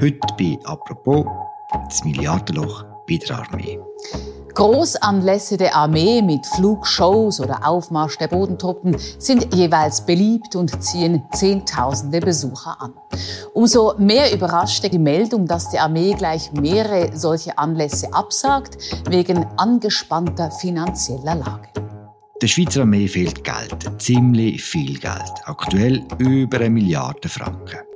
Heute bei «Apropos» das Milliardenloch bei der Armee. Großanlässe der Armee mit Flugshows oder Aufmarsch der Bodentruppen sind jeweils beliebt und ziehen Zehntausende Besucher an. Umso mehr überraschte die Meldung, dass die Armee gleich mehrere solche Anlässe absagt, wegen angespannter finanzieller Lage. Der Schweizer Armee fehlt Geld, ziemlich viel Geld. Aktuell über eine Milliarde Franken.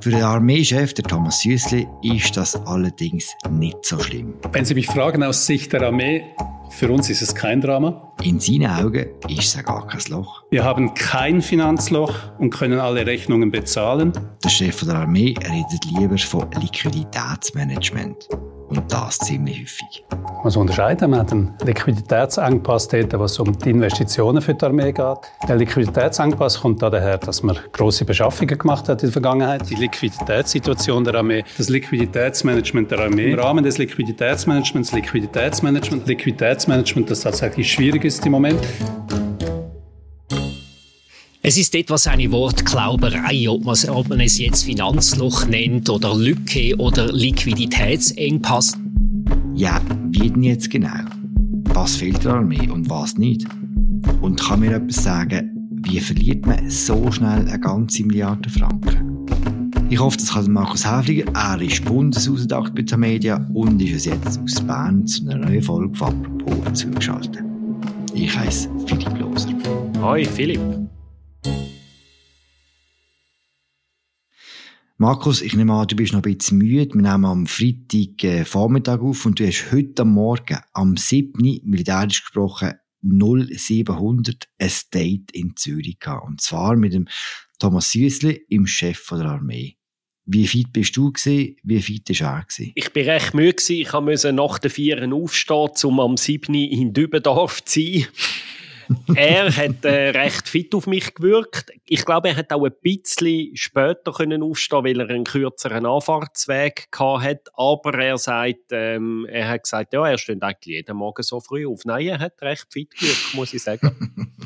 Für den Armeechef, der Thomas Süssli, ist das allerdings nicht so schlimm. Wenn Sie mich fragen aus Sicht der Armee, für uns ist es kein Drama. In seinen Augen ist es gar kein Loch. Wir haben kein Finanzloch und können alle Rechnungen bezahlen. Der Chef der Armee redet lieber von Liquiditätsmanagement. Und das ziemlich häufig. Man muss unterscheiden. Man hat einen Liquiditätsengpass dort, was um die Investitionen für die Armee geht. Der Liquiditätsengpass kommt daher, dass man große Beschaffungen gemacht hat in der Vergangenheit. Die Liquiditätssituation der Armee, das Liquiditätsmanagement der Armee. Im Rahmen des Liquiditätsmanagements, Liquiditätsmanagement, Liquiditätsmanagement, das tatsächlich schwierig ist im Moment. Es ist etwas eine Wortklauberei, ob man, ob man es jetzt Finanzloch nennt oder Lücke oder Liquiditätsengpass. Ja, wie denn jetzt genau? Was fehlt der Armee und was nicht? Und kann mir etwas sagen, wie verliert man so schnell eine ganze Milliarde Franken? Ich hoffe, das kann Markus Häfliger. Er ist Bundeshausdacht bei der Media und ist es jetzt aus Bern zu einer neuen Folge von «Apropos» zugeschaltet. Ich heiße Philipp Loser. Hoi, Philipp. Markus, ich nehme an, du bist noch ein bisschen müde. Wir nehmen am Freitag äh, Vormittag auf und du hast heute Morgen, am 7. militärisch gesprochen, 0700 ein Date in Zürich gehabt. Und zwar mit dem Thomas Süssli, im Chef der Armee. Wie fit bist du gewesen? Wie fit war er gewesen? Ich bin recht müde. Ich musste nach den Vieren aufstehen, um am 7. in Dübendorf zu sein er hat äh, recht fit auf mich gewirkt. Ich glaube, er hat auch ein bisschen später können aufstehen, weil er einen kürzeren Anfahrtsweg hat. Aber er sagt, ähm, er hat gesagt, ja, er steht eigentlich jeden Morgen so früh auf. Nein, er hat recht fit gewirkt, muss ich sagen.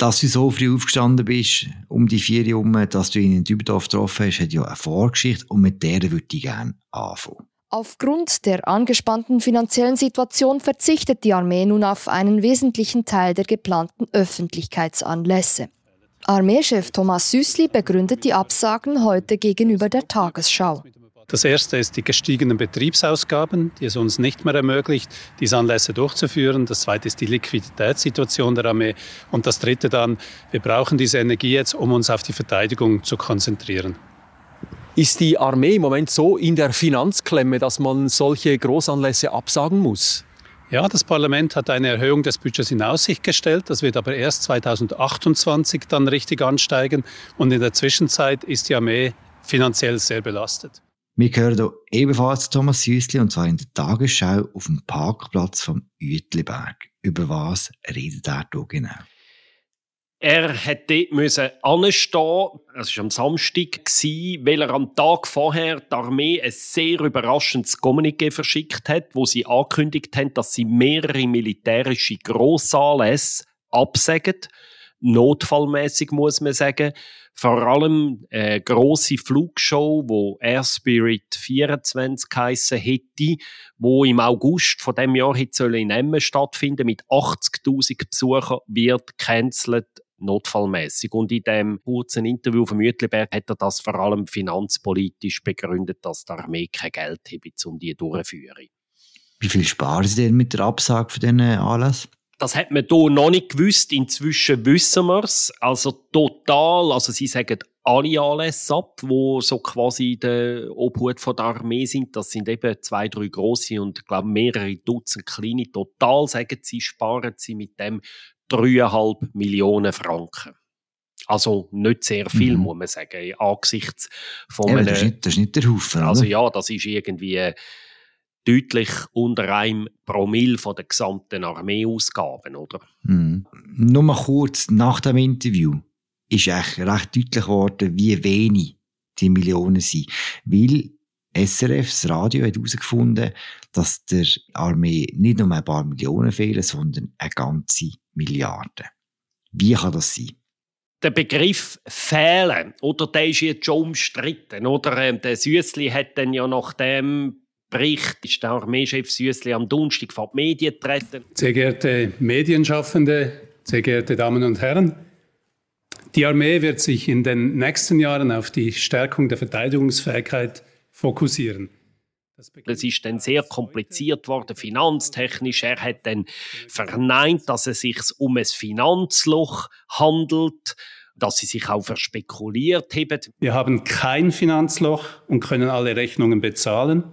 dass du so früh aufgestanden bist, um die vier herum, dass du ihn in Dübendorf getroffen hast, hat ja eine Vorgeschichte und mit der würde ich gerne anfangen. Aufgrund der angespannten finanziellen Situation verzichtet die Armee nun auf einen wesentlichen Teil der geplanten Öffentlichkeitsanlässe. Armeechef Thomas Süßli begründet die Absagen heute gegenüber der Tagesschau. Das erste ist die gestiegenen Betriebsausgaben, die es uns nicht mehr ermöglicht, diese Anlässe durchzuführen. Das zweite ist die Liquiditätssituation der Armee. Und das dritte dann, wir brauchen diese Energie jetzt, um uns auf die Verteidigung zu konzentrieren. Ist die Armee im Moment so in der Finanzklemme, dass man solche Großanlässe absagen muss? Ja, das Parlament hat eine Erhöhung des Budgets in Aussicht gestellt. Das wird aber erst 2028 dann richtig ansteigen. Und in der Zwischenzeit ist die Armee finanziell sehr belastet. Wir hören hier ebenfalls Thomas Süssli und zwar in der Tagesschau auf dem Parkplatz vom Uetliberg. Über was redet er hier genau? Er hätte müssen anstehen. Es war am Samstag, weil er am Tag vorher die Armee ein sehr überraschendes Kommuniqué verschickt hat, wo sie angekündigt haben, dass sie mehrere militärische Grossanlässe absagen. Notfallmäßig muss man sagen. Vor allem eine grosse Flugshow, wo Air Spirit 24 geheissen hätte, wo im August von dem Jahr in Emmen stattfinden mit 80.000 Besuchern, wird cancelled notfallmäßig. Und in dem kurzen Interview von Mütliberg hat er das vor allem finanzpolitisch begründet, dass die Armee kein Geld habe, um die durchzuführen. Wie viel sparen Sie denn mit der Absage für diesen Anlass? Das hat man hier noch nicht gewusst. Inzwischen wissen wir es. Also total, also sie sagen alle Anlässe ab, wo so quasi der Obhut von der Armee sind. Das sind eben zwei, drei große und ich glaube mehrere Dutzend kleine. Total sagen sie, sparen sie mit dem 3,5 Millionen Franken. Also nicht sehr viel, mhm. muss man sagen, angesichts von ja, einem, das, ist nicht, das ist nicht der Haufen. Also ja, das ist irgendwie deutlich unter einem Promille von der gesamten Armeeausgaben, oder? Mhm. Nur mal kurz nach dem Interview ist echt recht deutlich geworden, wie wenig die Millionen sind. Weil SRF, das Radio, hat herausgefunden, dass der Armee nicht nur ein paar Millionen fehlen, sondern eine ganze Milliarde. Wie kann das sein? der Begriff fehlen, oder der ist jetzt schon umstritten, oder? Ähm, der Süßli hat dann ja nach dem Bericht ist der Armeechef Süßli am Donnerstag vor die Medien getreten. Sehr geehrte Medienschaffende, sehr geehrte Damen und Herren, die Armee wird sich in den nächsten Jahren auf die Stärkung der Verteidigungsfähigkeit fokussieren. Das ist dann sehr kompliziert worden, finanztechnisch. Er hat dann verneint, dass es sich um ein Finanzloch handelt, dass sie sich auch verspekuliert haben. Wir haben kein Finanzloch und können alle Rechnungen bezahlen,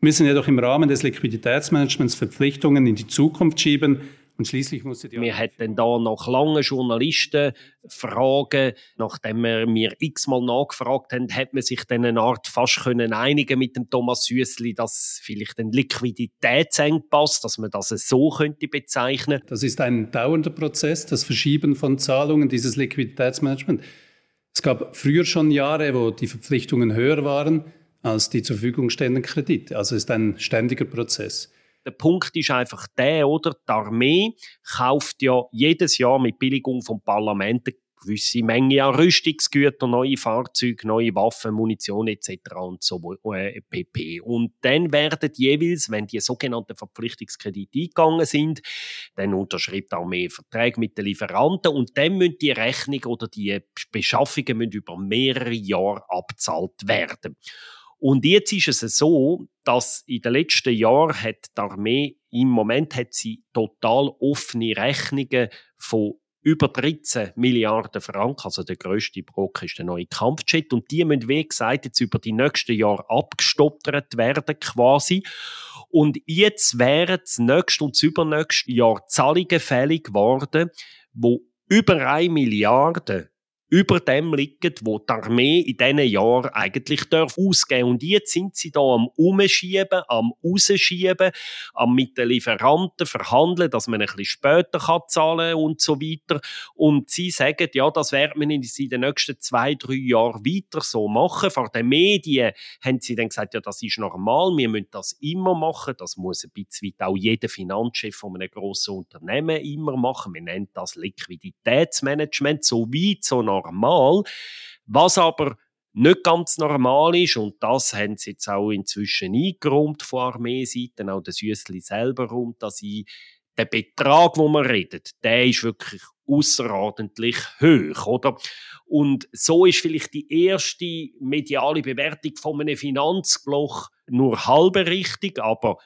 müssen jedoch im Rahmen des Liquiditätsmanagements Verpflichtungen in die Zukunft schieben und schließlich musste die wir hatten da nach langen Journalistenfragen, nachdem wir mir x-mal nachgefragt haben, hat man sich dann eine Art fast können einigen mit dem Thomas Süßli, dass vielleicht ein Liquiditätsengpass, dass man das so könnte bezeichnen. Das ist ein dauernder Prozess, das Verschieben von Zahlungen, dieses Liquiditätsmanagement. Es gab früher schon Jahre, wo die Verpflichtungen höher waren als die zur Verfügung stehenden Kredite. Also es ist ein ständiger Prozess. Der Punkt ist einfach der, oder? Die Armee kauft ja jedes Jahr mit Billigung vom Parlament eine gewisse Menge an Rüstungsgütern, neue Fahrzeuge, neue Waffen, Munition etc. und so äh, pp. Und dann werden jeweils, wenn die sogenannten Verpflichtungskredite eingegangen sind, dann unterschreibt die Armee Verträge mit den Lieferanten und dann müssen die Rechnungen oder die Beschaffungen müssen über mehrere Jahre abzahlt werden. Und jetzt ist es so, dass in den letzten Jahren hat die Armee im Moment hat sie total offene Rechnungen von über 13 Milliarden Franken, also der größte Brock ist der neue Kampfjet und die müssen, wie gesagt, jetzt über die nächsten Jahre abgestottert werden quasi. Und jetzt wären das nächste und das übernächste Jahr Zahlungen fällig geworden, wo über 1 Milliarde über dem liegen, wo die Armee in diesen Jahren eigentlich darf ausgeben Und jetzt sind sie da am Umschieben, am Rausschieben, am mit den Lieferanten verhandeln, dass man ein bisschen später kann zahlen und so weiter. Und sie sagen, ja, das werden wir in den nächsten zwei, drei Jahren weiter so machen. Vor den Medien haben sie dann gesagt, ja, das ist normal, wir müssen das immer machen. Das muss ein bisschen auch jeder Finanzchef von einem grossen Unternehmen immer machen. Wir nennen das Liquiditätsmanagement, so weit, so nach normal. Was aber nicht ganz normal ist, und das haben sie jetzt auch inzwischen eingeräumt von Armeeseite, auch der Süßli selber rum, dass ich der Betrag, wo man redet, der ist wirklich außerordentlich hoch, oder? Und so ist vielleicht die erste mediale Bewertung von einem Finanzbloch nur halbe richtig, aber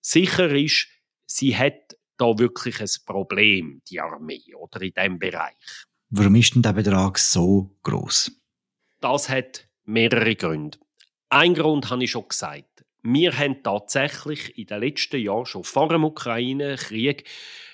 sicher ist, sie hat da wirklich ein Problem, die Armee, oder in diesem Bereich. Warum ist denn der Betrag so groß? Das hat mehrere Gründe. Ein Grund habe ich schon gesagt. Wir haben tatsächlich in den letzten Jahren schon vor dem Ukraine-Krieg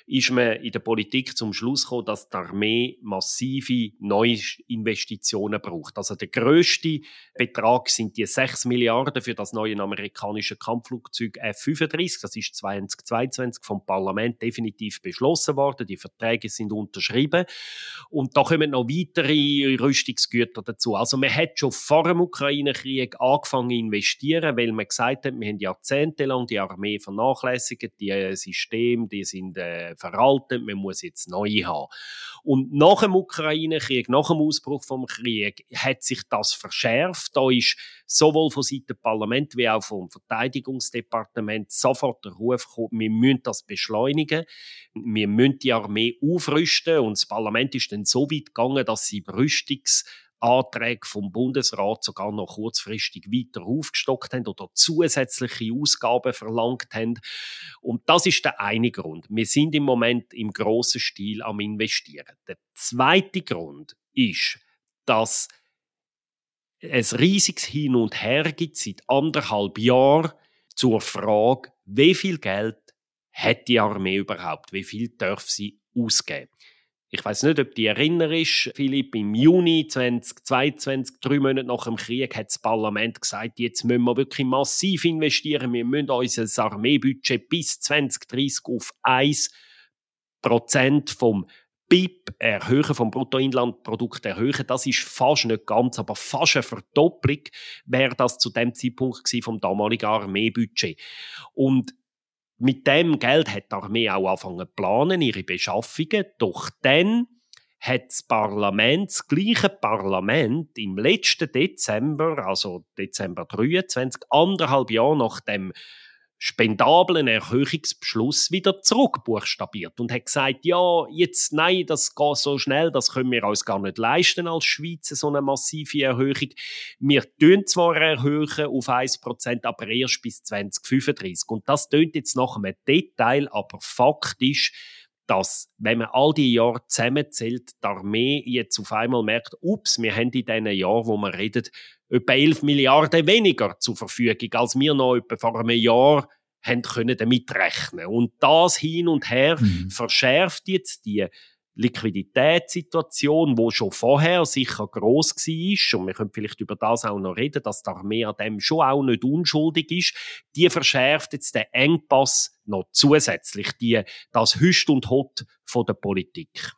ist man in der Politik zum Schluss gekommen, dass die Armee massive Neuinvestitionen braucht. Also der größte Betrag sind die 6 Milliarden für das neue amerikanische Kampfflugzeug F-35. Das ist 2022 vom Parlament definitiv beschlossen worden. Die Verträge sind unterschrieben. Und da kommen noch weitere Rüstungsgüter dazu. Also man hat schon vor dem Ukraine-Krieg angefangen zu investieren, weil man gesagt hat, wir haben jahrzehntelang die Armee vernachlässigt, die Systeme, die sind äh, veraltet, man muss jetzt neue haben. Und nach dem Ukraine-Krieg, nach dem Ausbruch vom Krieg, hat sich das verschärft. Da ist sowohl von Seiten des Parlaments wie auch vom Verteidigungsdepartement sofort der Ruf gekommen, wir müssen das beschleunigen, wir müssen die Armee aufrüsten und das Parlament ist dann so weit gegangen, dass sie Rüstungs Anträge vom Bundesrat sogar noch kurzfristig weiter aufgestockt haben oder zusätzliche Ausgaben verlangt haben. Und das ist der eine Grund. Wir sind im Moment im grossen Stil am Investieren. Der zweite Grund ist, dass es riesiges Hin und Her gibt seit anderthalb Jahren zur Frage, wie viel Geld hat die Armee überhaupt? Wie viel darf sie ausgeben? Ich weiß nicht, ob die erinnerst, Philipp, im Juni 2022, drei Monate nach dem Krieg, hat das Parlament gesagt, jetzt müssen wir wirklich massiv investieren. Wir müssen unser Armeebudget bis 2030 auf 1 Prozent vom BIP erhöhen, vom Bruttoinlandprodukt erhöhen. Das ist fast nicht ganz, aber fast eine Verdopplung wäre das zu dem Zeitpunkt vom damaligen Armeebudget. Und mit dem Geld hat die Armee auch angefangen zu planen, ihre Beschaffungen. Doch dann hat das Parlament, das gleiche Parlament, im letzten Dezember, also Dezember 23, anderthalb Jahre nach dem spendablen Erhöhungsbeschluss wieder zurückbuchstabiert und hat gesagt, ja, jetzt, nein, das geht so schnell, das können wir uns gar nicht leisten als Schweiz, so eine massive Erhöhung. Wir tun zwar erhöhen auf 1%, aber erst bis 2035. Und das tönt jetzt nach einem Detail, aber faktisch dass, wenn man all die Jahre zusammenzählt, die Armee jetzt auf einmal merkt, ups, wir haben in diesen Jahren, wo wir reden, etwa 11 Milliarden weniger zur Verfügung, als wir noch etwa vor einem Jahr haben können damit rechnen. Und das hin und her mhm. verschärft jetzt die Liquiditätssituation, wo schon vorher sicher groß war, und wir können vielleicht über das auch noch reden, dass die Armee an dem schon auch nicht unschuldig ist, die verschärft jetzt den Engpass noch zusätzlich, die, das Hüst und Hot von der Politik.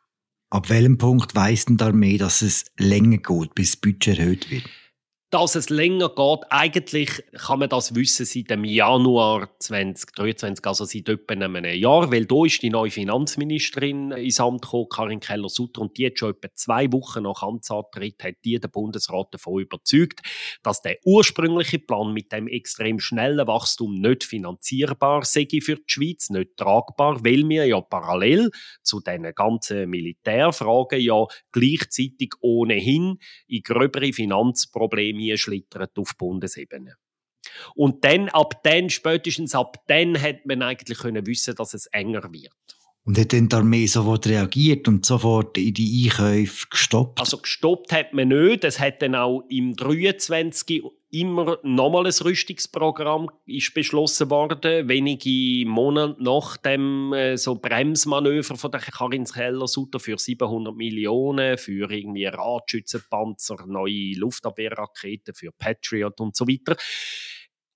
Ab welchem Punkt weiss denn die Armee, dass es länger geht, bis das Budget erhöht wird? Dass es länger geht. Eigentlich kann man das wissen seit dem Januar 2023, also seit etwa einem Jahr, weil da ist die neue Finanzministerin ins Amt gekommen, Karin Keller-Sutter, und die hat schon etwa zwei Wochen nach Amtsantritt hat die den Bundesrat davon überzeugt, dass der ursprüngliche Plan mit dem extrem schnellen Wachstum nicht finanzierbar sei für die Schweiz, nicht tragbar, weil wir ja parallel zu den ganzen Militärfragen ja gleichzeitig ohnehin in gröbere Finanzprobleme Pandemie schlittert auf Bundesebene. Und dann, ab dann, spätestens ab dann, hat man eigentlich können wissen, dass es enger wird. Und hat dann die Armee sofort reagiert und sofort in die Einkäufe gestoppt? Also gestoppt hat man nicht. Es hat dann auch im 23 immer nochmal ein Rüstungsprogramm ist beschlossen worden, wenige Monate nach dem äh, so Bremsmanöver von der Karin Keller-Sutter für 700 Millionen, für irgendwie Radschützenpanzer, neue Luftabwehrraketen für Patriot und so weiter.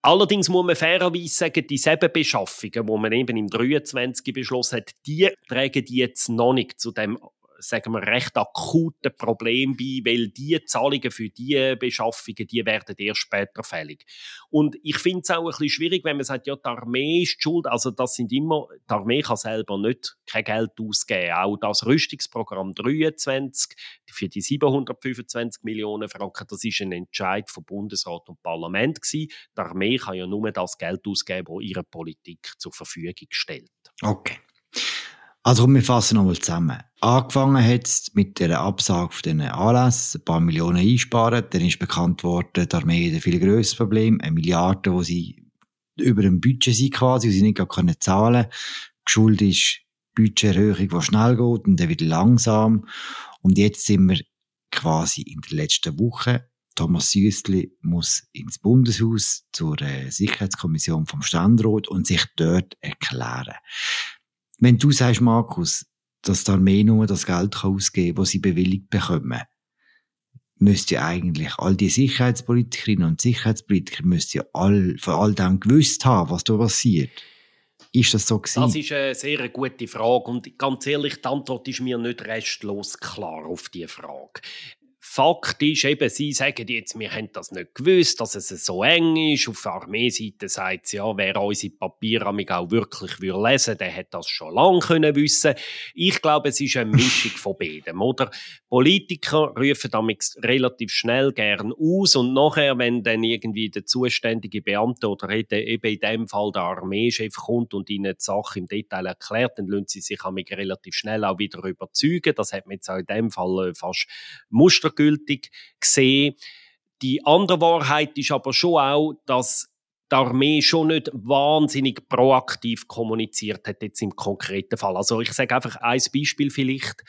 Allerdings muss man fairerweise sagen, dieselben Beschaffungen, die man eben im 23 beschlossen hat, die tragen die jetzt noch nicht zu dem sagen wir, recht akute Problem bei, weil die Zahlungen für die Beschaffungen, die werden erst später fällig. Und ich finde es auch ein bisschen schwierig, wenn man sagt, ja, die Armee ist die schuld. Also das sind immer, die Armee kann selber nicht kein Geld ausgeben. Auch das Rüstungsprogramm 23 für die 725 Millionen Franken, das ist ein Entscheid von Bundesrat und Parlament gewesen. Die Armee kann ja nur das Geld ausgeben, das ihre Politik zur Verfügung stellt. Okay. Also wir fassen nochmal zusammen. Angefangen hat es mit der Absage von diesen Anlässen, ein paar Millionen einsparen, dann ist bekannt worden, die Armee hat ein viel grösseres Problem, eine Milliarde, wo sie über dem Budget sind quasi, wo sie nicht können zahlen können. Schuld ist Budgeterhöhung, die schnell geht und dann wieder langsam. Und jetzt sind wir quasi in der letzten Woche. Thomas Süssli muss ins Bundeshaus zur äh, Sicherheitskommission vom Ständerat und sich dort erklären. Wenn du sagst, Markus, dass die Armee nur das Geld ausgeben kann, das sie bewilligt bekommen, müsste ja eigentlich all die Sicherheitspolitikerinnen und Sicherheitspolitiker müssten ja all, von all dem gewusst haben, was da passiert. Ist das so gewesen? Das ist eine sehr gute Frage und ganz ehrlich, die Antwort ist mir nicht restlos klar auf diese Frage. Fakt ist eben, sie sagen jetzt, wir haben das nicht gewusst, dass es so eng ist. Auf der Armeeseite sagt sie, ja, wer unsere Papiere auch wirklich lesen der hätte das schon lange können wissen Ich glaube, es ist eine Mischung von beiden, oder? Politiker rufen damit relativ schnell gern aus und nachher, wenn dann irgendwie der zuständige Beamte oder eben in dem Fall der Armeechef kommt und ihnen die Sache im Detail erklärt, dann lassen sie sich relativ schnell auch wieder überzeugen. Das hat man jetzt auch in dem Fall äh, fast mustergültig endgültig gesehen. Die andere Wahrheit ist aber schon auch, dass die Armee schon nicht wahnsinnig proaktiv kommuniziert hat, jetzt im konkreten Fall. Also ich sage einfach ein Beispiel vielleicht.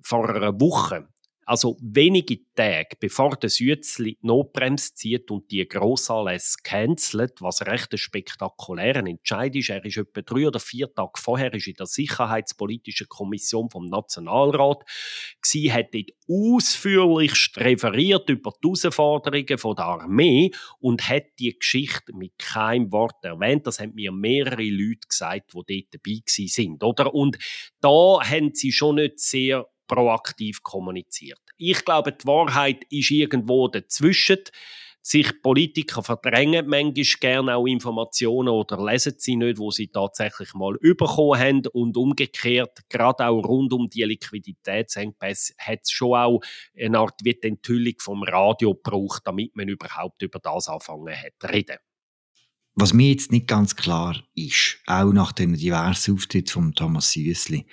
Vor einer Woche also wenige Tage bevor der Sützli die Notbremse zieht und die Grossanlässe cancelt, was recht ein spektakulärer Entscheid ist. Er ist etwa drei oder vier Tage vorher ist in der Sicherheitspolitischen Kommission vom Nationalrat gsi, hat dort ausführlich referiert über die Herausforderungen der Armee und hat die Geschichte mit keinem Wort erwähnt. Das haben mir mehrere Leute gesagt, die dort dabei sind, oder? Und da haben sie schon nicht sehr proaktiv kommuniziert. Ich glaube, die Wahrheit ist irgendwo dazwischen. sich Politiker verdrängen manchmal gerne auch Informationen oder lesen sie nicht, wo sie tatsächlich mal bekommen haben und umgekehrt, gerade auch rund um die Liquiditätsengpässe, hat es schon auch eine Art wie die Enthüllung vom Radio gebraucht, damit man überhaupt über das anfangen hat zu reden. Was mir jetzt nicht ganz klar ist, auch nach den diversen Auftritten von Thomas Süssli,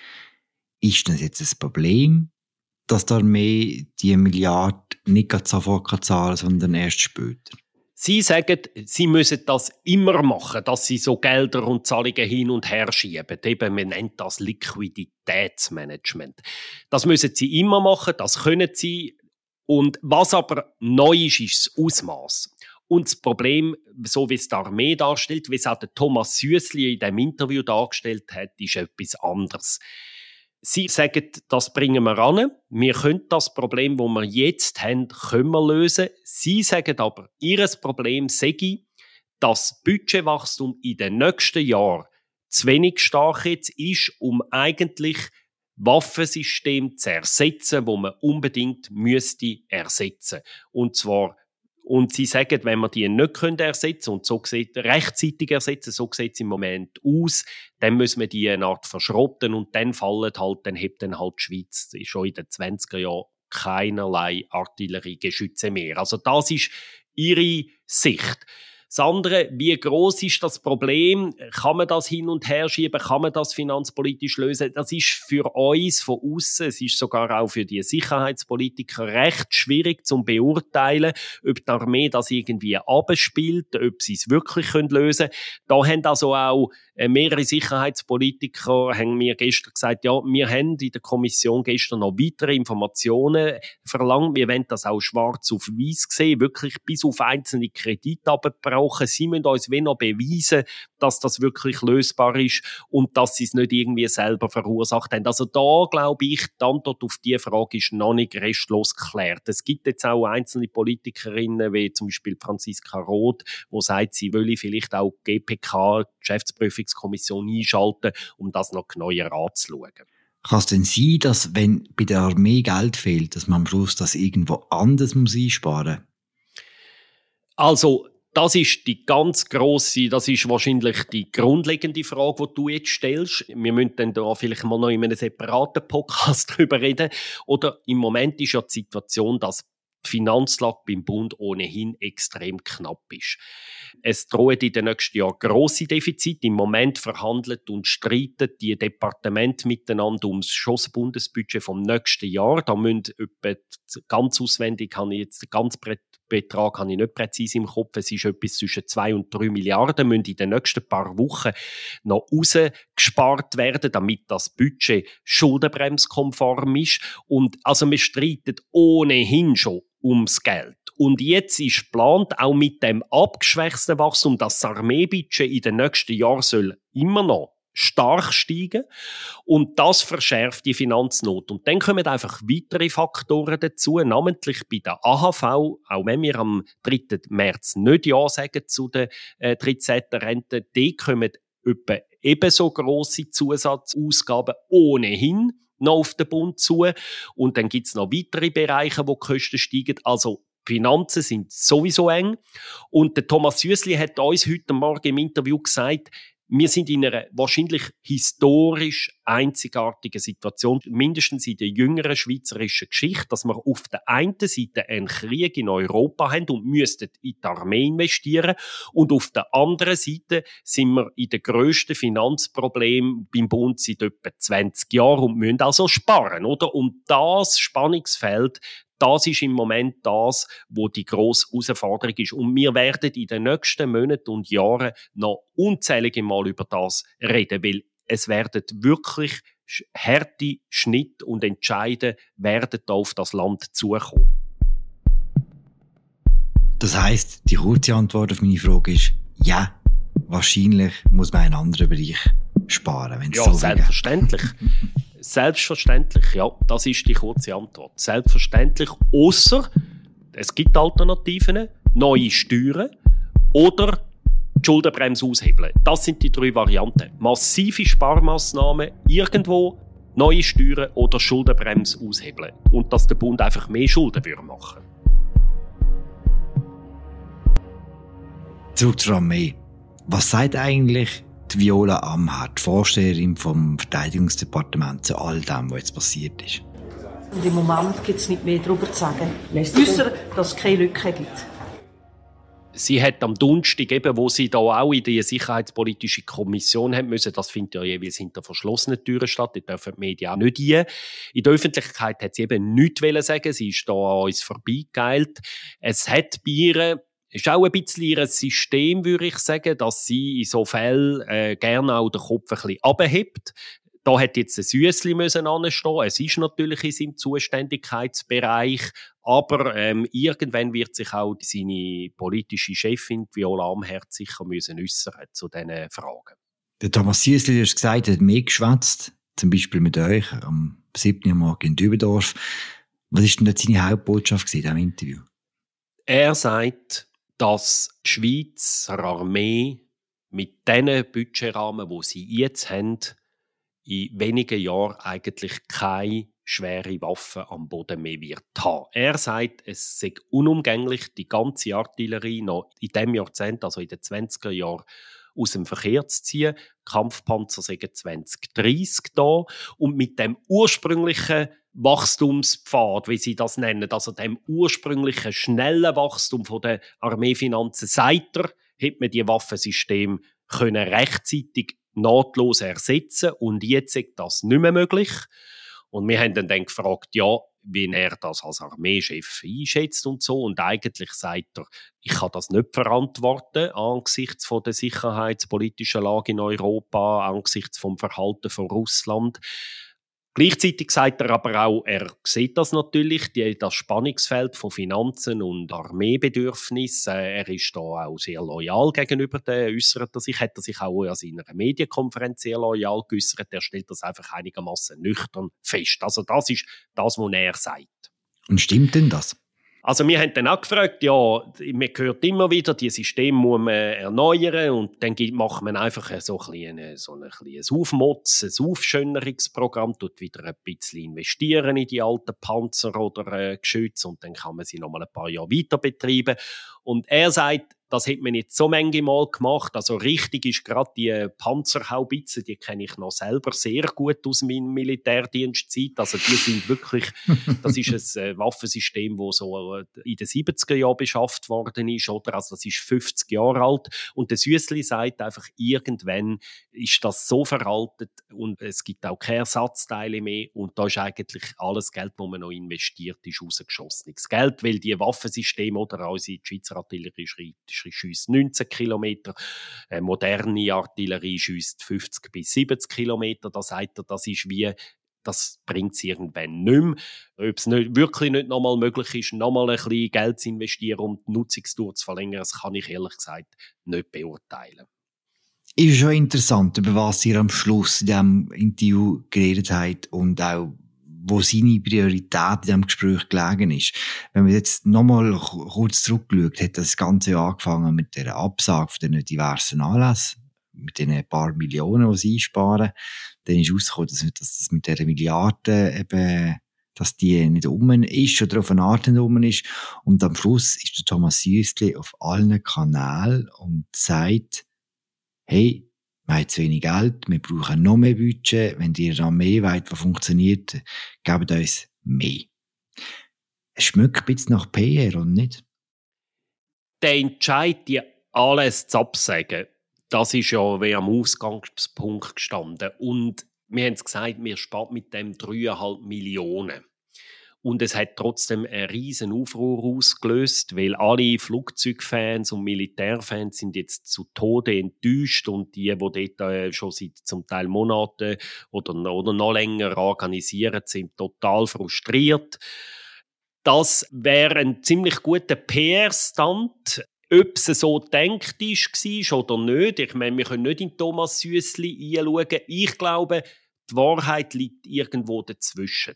ist das jetzt ein Problem, dass die Armee die Milliarde nicht sofort zahlen kann, sondern erst später? Sie sagen, sie müssen das immer machen, dass sie so Gelder und Zahlungen hin und her schieben. Eben, man nennt das Liquiditätsmanagement. Das müssen sie immer machen, das können sie. Und was aber neu ist, ist das Ausmaß. Und das Problem, so wie es die Armee darstellt, wie es auch der Thomas Süssli in dem Interview dargestellt hat, ist etwas anderes. Sie sagen, das bringen wir an. Wir können das Problem, das wir jetzt haben, können wir lösen. Sie sagen aber, ihr Problem sei, dass Budgetwachstum in den nächsten Jahren zu wenig stark jetzt ist, um eigentlich Waffensystem zu ersetzen, wo man unbedingt müsste ersetzen. Und zwar und sie sagen, wenn wir die nicht können ersetzen und so sieht, rechtzeitig ersetzen, so sieht es im Moment aus, dann müssen wir die eine Art verschrotten und dann fallen halt, dann hebt dann halt die Schweiz schon in den 20er Jahren keinerlei Artilleriegeschütze mehr. Also das ist ihre Sicht. Das andere, wie groß ist das Problem? Kann man das hin und her schieben? Kann man das finanzpolitisch lösen? Das ist für uns von außen, es ist sogar auch für die Sicherheitspolitiker recht schwierig zu beurteilen, ob die Armee das irgendwie abspielt, ob sie es wirklich lösen können. Da haben also auch äh, mehrere Sicherheitspolitiker haben mir gestern gesagt, ja, wir haben in der Kommission gestern noch weitere Informationen verlangt. Wir wollen das auch schwarz auf weiß sehen, wirklich bis auf einzelne Kredite abgebrochen. Sie müssen uns wenn noch beweisen, dass das wirklich lösbar ist und dass sie es nicht irgendwie selber verursacht haben. Also da glaube ich, die Antwort auf diese Frage ist noch nicht restlos geklärt. Es gibt jetzt auch einzelne Politikerinnen, wie zum Beispiel Franziska Roth, wo sagt, sie wolle vielleicht auch GPK, Geschäftsprüfungskommission einschalten, um das noch genauer anzuschauen. Kann es denn sein, dass wenn bei der Armee Geld fehlt, dass man am Schluss das irgendwo anders muss einsparen muss? Also das ist die ganz große, das ist wahrscheinlich die grundlegende Frage, die du jetzt stellst. Wir müssen dann da vielleicht mal noch in einem separaten Podcast drüber reden. Oder im Moment ist ja die Situation, dass die Finanzlage beim Bund ohnehin extrem knapp ist. Es drohen in den nächsten Jahren grosse Defizite. Im Moment verhandelt und streiten die Departemente miteinander ums Schussbundesbudget vom nächsten Jahr. Da müssen etwa ganz auswendig, habe ich jetzt ganz Betrag habe ich nicht präzise im Kopf. Es ist etwas zwischen 2 und 3 Milliarden, müssen in den nächsten paar Wochen noch rausgespart werden, damit das Budget schuldenbremskonform ist. Und also wir streiten ohnehin schon ums Geld. Und jetzt ist geplant, auch mit dem abgeschwächten Wachstum, dass das Armeebudget in den nächsten Jahren immer noch stark steigen und das verschärft die Finanznot. Und dann kommen einfach weitere Faktoren dazu, namentlich bei der AHV, auch wenn wir am 3. März nicht Ja sagen zu der äh, 13. Rente, die kommen etwa ebenso grosse Zusatzausgaben ohnehin noch auf den Bund zu. Und dann gibt es noch weitere Bereiche, wo die Kosten steigen. Also Finanzen sind sowieso eng. Und der Thomas Süssli hat uns heute Morgen im Interview gesagt, wir sind in einer wahrscheinlich historisch einzigartigen Situation, mindestens in der jüngeren schweizerischen Geschichte, dass wir auf der einen Seite einen Krieg in Europa haben und müssten in die Armee investieren und auf der anderen Seite sind wir in den grössten Finanzproblemen beim Bund seit etwa 20 Jahren und müssen also sparen, oder? Und das Spannungsfeld, das ist im Moment das, wo die grosse Herausforderung ist. Und wir werden in den nächsten Monaten und Jahren noch unzählige Mal über das reden, weil es werden wirklich harte Schnitte und Entscheide werden da auf das Land zukommen. Das heißt, die kurze Antwort auf meine Frage ist ja. Wahrscheinlich muss man einen anderen Bereich sparen, wenn es ja, so selbstverständlich. Selbstverständlich, ja, das ist die kurze Antwort. Selbstverständlich, außer es gibt Alternativen, neue Steuern oder die Schuldenbremse aushebeln. Das sind die drei Varianten. Massive Sparmaßnahmen irgendwo, neue Steuern oder Schuldenbremse aushebeln. Und dass der Bund einfach mehr Schulden machen würde. Zurück zur Armee. Was sagt eigentlich die Viola Amherd, Vorsteherin vom Verteidigungsdepartement, zu all dem, was jetzt passiert ist? Und im Moment gibt es nicht mehr darüber zu sagen, außer dass es keine Lücke gibt. Sie hat am Donnerstag, eben, wo sie da auch in die sicherheitspolitische Kommission haben müssen, das findet ja jeweils hinter verschlossenen Türen statt, da dürfen die Medien auch nicht rein. In der Öffentlichkeit hat sie eben nichts sagen sie ist da an uns vorbeigeilt. Es hat bei ihr ist auch ein bisschen ihr System, würde ich sagen, dass sie in so Fällen äh, gerne auch den Kopf ein bisschen abhebt. Da hat jetzt ein Süßli müssen anstehen. Es ist natürlich in seinem Zuständigkeitsbereich, aber ähm, irgendwann wird sich auch seine politische Chefin Viola Amherd sicher müssen äußern zu diesen Fragen. Der Thomas Süßli, hat gesagt, hat mehr geschwätzt, zum Beispiel mit euch am 7. Morgen in Dübendorf. Was ist denn seine Hauptbotschaft in diesem Interview? Er sagt, dass die Schweizer Armee mit diesen Budgetrahmen, wo sie jetzt haben, in wenigen Jahren eigentlich keine schwere Waffen am Boden mehr wird haben. Er sagt, es sei unumgänglich, die ganze Artillerie noch in diesem Jahrzehnt, also in den 20er Jahren, aus dem Verkehr zu ziehen. Kampfpanzer sagen 2030 da. Und mit dem ursprünglichen Wachstumspfad, wie sie das nennen, also dem ursprünglichen schnellen Wachstum von der Armeefinanzen seit er, hat man die Waffensysteme können rechtzeitig nahtlos ersetzen und jetzt ist das nicht mehr möglich. Und wir haben dann, dann gefragt, ja, wie er das als Armeechef einschätzt und so. Und eigentlich sagt er, ich kann das nicht verantworten angesichts von der sicherheitspolitischen Lage in Europa, angesichts vom Verhalten von Russland. Gleichzeitig sagt er aber auch, er sieht das natürlich, die, das Spannungsfeld von Finanzen und Armeebedürfnissen. Er ist da auch sehr loyal gegenüber den, äußert er sich, hat er sich auch an seiner Medienkonferenz sehr loyal geäußert. Er stellt das einfach einigermaßen nüchtern fest. Also das ist das, was er sagt. Und stimmt denn das? Also wir haben dann auch gefragt, ja, man hört immer wieder, die Systeme muss man erneuern und dann macht man einfach so ein, bisschen, so ein, kleines Aufmotz, ein Aufschönerungsprogramm, tut wieder ein bisschen investieren in die alten Panzer oder äh, Geschütze und dann kann man sie noch mal ein paar Jahre weiter betreiben. Und er sagt, das hat man nicht so manche Mal gemacht. Also richtig ist gerade die Panzerhaubitzen, die kenne ich noch selber sehr gut aus meiner Militärdienstzeit. Also die sind wirklich, das ist ein äh, Waffensystem, das so äh, in den 70er Jahren beschafft worden ist, oder? Also das ist 50 Jahre alt. Und der Süßli sagt einfach, irgendwann ist das so veraltet und es gibt auch keine Ersatzteile mehr und da ist eigentlich alles Geld, das man noch investiert, ist rausgeschossenes Geld, weil die Waffensysteme oder unsere Schweizer Artillerie schießt 19 Kilometer, äh, moderne Artillerie schießt 50 bis 70 Kilometer. Da sagt er, das ist wie das bringt es irgendwann nicht mehr. Ob es wirklich nicht nochmal möglich ist, nochmal ein bisschen Geld zu investieren, um die Nutzungsdauer zu verlängern, das kann ich ehrlich gesagt nicht beurteilen. Ist schon interessant, über was ihr am Schluss in diesem Interview geredet habt und auch wo seine Priorität in diesem Gespräch gelegen ist. Wenn man jetzt nochmal kurz zurückschaut, hat das Ganze angefangen mit der Absage von den diversen Anlässen, mit den paar Millionen, die sie einsparen. Dann ist rausgekommen, dass das mit der Milliarden eben dass die nicht um ist oder auf eine Art nicht um ist. Und am Schluss ist der Thomas Süssli auf allen Kanälen und sagt, hey, wir haben zu wenig Geld, wir brauchen noch mehr Budget. Wenn die Armee weiter funktioniert, gebt uns mehr. Es schmeckt ein bisschen nach PR, und nicht? Der Entscheid, die alles zu absagen, das ist ja wie am Ausgangspunkt gestanden. Und wir haben es gesagt, wir sparen mit dem 3,5 Millionen. Und es hat trotzdem einen riesen Aufruhr ausgelöst, weil alle Flugzeugfans und Militärfans sind jetzt zu Tode enttäuscht und die, die dort äh, schon seit zum Teil Monaten oder, oder noch länger organisieren, sind total frustriert. Das wäre ein ziemlich guter PR-Stand, ob es so denkt ist, oder nicht. Ich meine, wir können nicht in Thomas Süssli einschauen. Ich glaube, die Wahrheit liegt irgendwo dazwischen.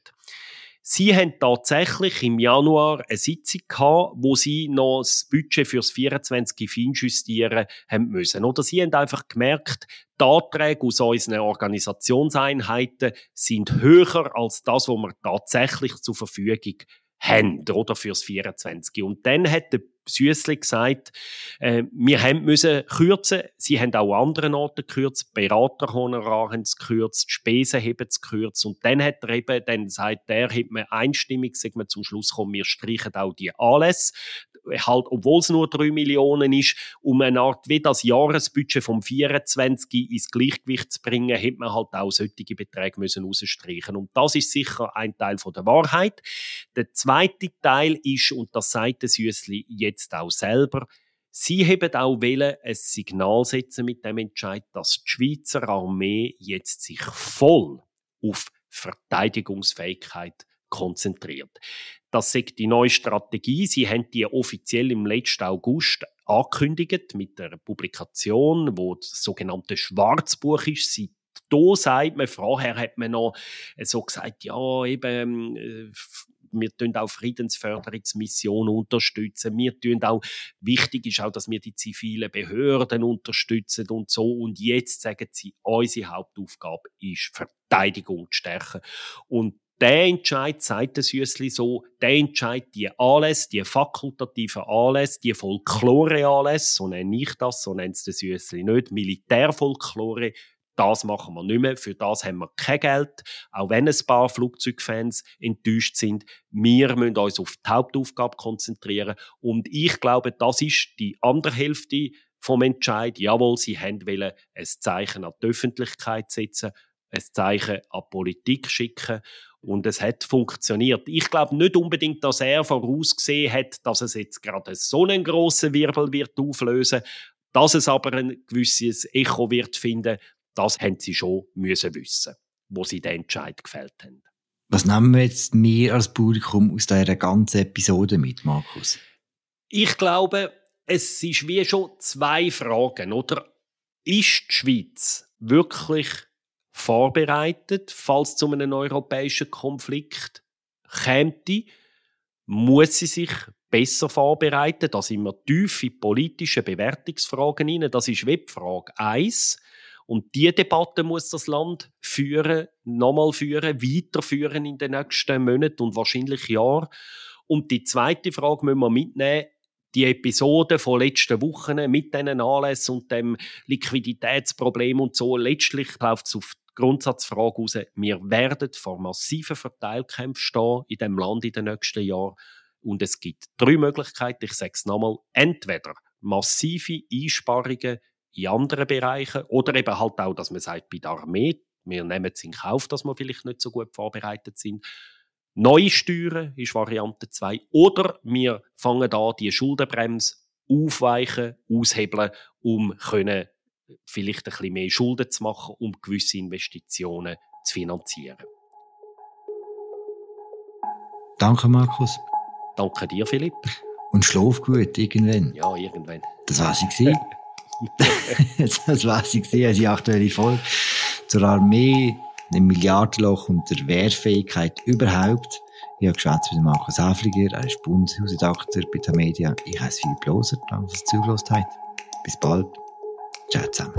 Sie haben tatsächlich im Januar eine Sitzung gehabt, wo sie noch das Budget fürs 24 feinjustieren haben müssen. Oder sie haben einfach gemerkt, die Anträge aus unseren Organisationseinheiten sind höher als das, was wir tatsächlich zur Verfügung haben, oder, fürs 24. Und dann hat der Süssli gesagt, äh, wir haben müssen kürzen. Sie haben auch an anderen Orten gekürzt. Beraterhonorar haben gekürzt, Spesen haben gekürzt. Und dann hat er eben, dann sagt er, hat man einstimmig, sagen wir zum Schluss kommen, wir streichen auch die Anlässe halt, obwohl es nur 3 Millionen ist, um eine Art wie das Jahresbudget vom 24 ins Gleichgewicht zu bringen, hätte man halt auch solche Beträge müssen rausstreichen. Und das ist sicher ein Teil von der Wahrheit. Der zweite Teil ist, und das sagt der Süßli jetzt auch selber, Sie haben auch wollen, ein Signal setzen mit dem Entscheid, dass die Schweizer Armee jetzt sich voll auf Verteidigungsfähigkeit konzentriert. Das ist die neue Strategie. Sie haben die offiziell im letzten August angekündigt mit der Publikation, wo das sogenannte Schwarzbuch ist. Seit da sagt man, vorher hat man noch so gesagt, ja, eben, äh, wir tun auch Friedensförderungsmissionen unterstützen. Wir tun auch, wichtig ist auch, dass wir die zivilen Behörden unterstützen und so. Und jetzt sagen sie, unsere Hauptaufgabe ist Verteidigung zu stärken. Und der Entscheid, sagt der Süßli so, der Entscheid, die Anlässe, die fakultativen Anlässe, die Folklore-Anlässe, so nenne ich das, so nennt es der Süßli nicht, Militärfolklore, das machen wir nicht mehr, für das haben wir kein Geld, auch wenn ein paar Flugzeugfans enttäuscht sind. Wir müssen uns auf die Hauptaufgabe konzentrieren und ich glaube, das ist die andere Hälfte vom Entscheid. Jawohl, sie wollen ein Zeichen an die Öffentlichkeit setzen, ein Zeichen an die Politik schicken und es hat funktioniert. Ich glaube nicht unbedingt, dass er vorausgesehen hat, dass es jetzt gerade so einen grossen Wirbel wird auflösen. Dass es aber ein gewisses Echo wird finden, das haben sie schon müssen wissen, wo sie den Entscheid gefällt haben. Was nehmen wir jetzt mir als Publikum aus dieser ganzen Episode mit, Markus? Ich glaube, es ist wie schon zwei Fragen, oder? Ist die Schweiz wirklich vorbereitet, falls zu einem europäischen Konflikt käme, muss sie sich besser vorbereiten. Da sind wir tief in politische Bewertungsfragen hinein. Das ist Webfrage 1. Und diese Debatte muss das Land führen, nochmal führen, weiterführen in den nächsten Monaten und wahrscheinlich Jahren. Und die zweite Frage müssen wir mitnehmen, die Episode von letzten Wochen mit diesen Anlässen und dem Liquiditätsproblem und so, letztlich läuft es auf Grundsatzfrage raus, wir werden vor massiven Verteilkämpfen stehen in dem Land in den nächsten Jahren. Und es gibt drei Möglichkeiten. Ich sage es nochmal. Entweder massive Einsparungen in anderen Bereichen oder eben halt auch, dass man sagt, bei der Armee, wir nehmen es in Kauf, dass wir vielleicht nicht so gut vorbereitet sind. Neue Steuern ist Variante 2. Oder wir fangen an, die Schuldenbremse aufweichen, aushebeln, um können vielleicht ein bisschen mehr Schulden zu machen, um gewisse Investitionen zu finanzieren. Danke, Markus. Danke dir, Philipp. Und schlaf gut, irgendwann. Ja, irgendwann. Das war sie. das war sie, also die aktuelle Folge zur Armee, dem Milliardenloch und der Wehrfähigkeit überhaupt. Ich habe geschwätzt mit Markus Häfliger, er ist Bundeshausredakteur bei der Media. Ich heiße Philipp Loser, danke, zugelassen habt. Bis bald. Ciao zusammen.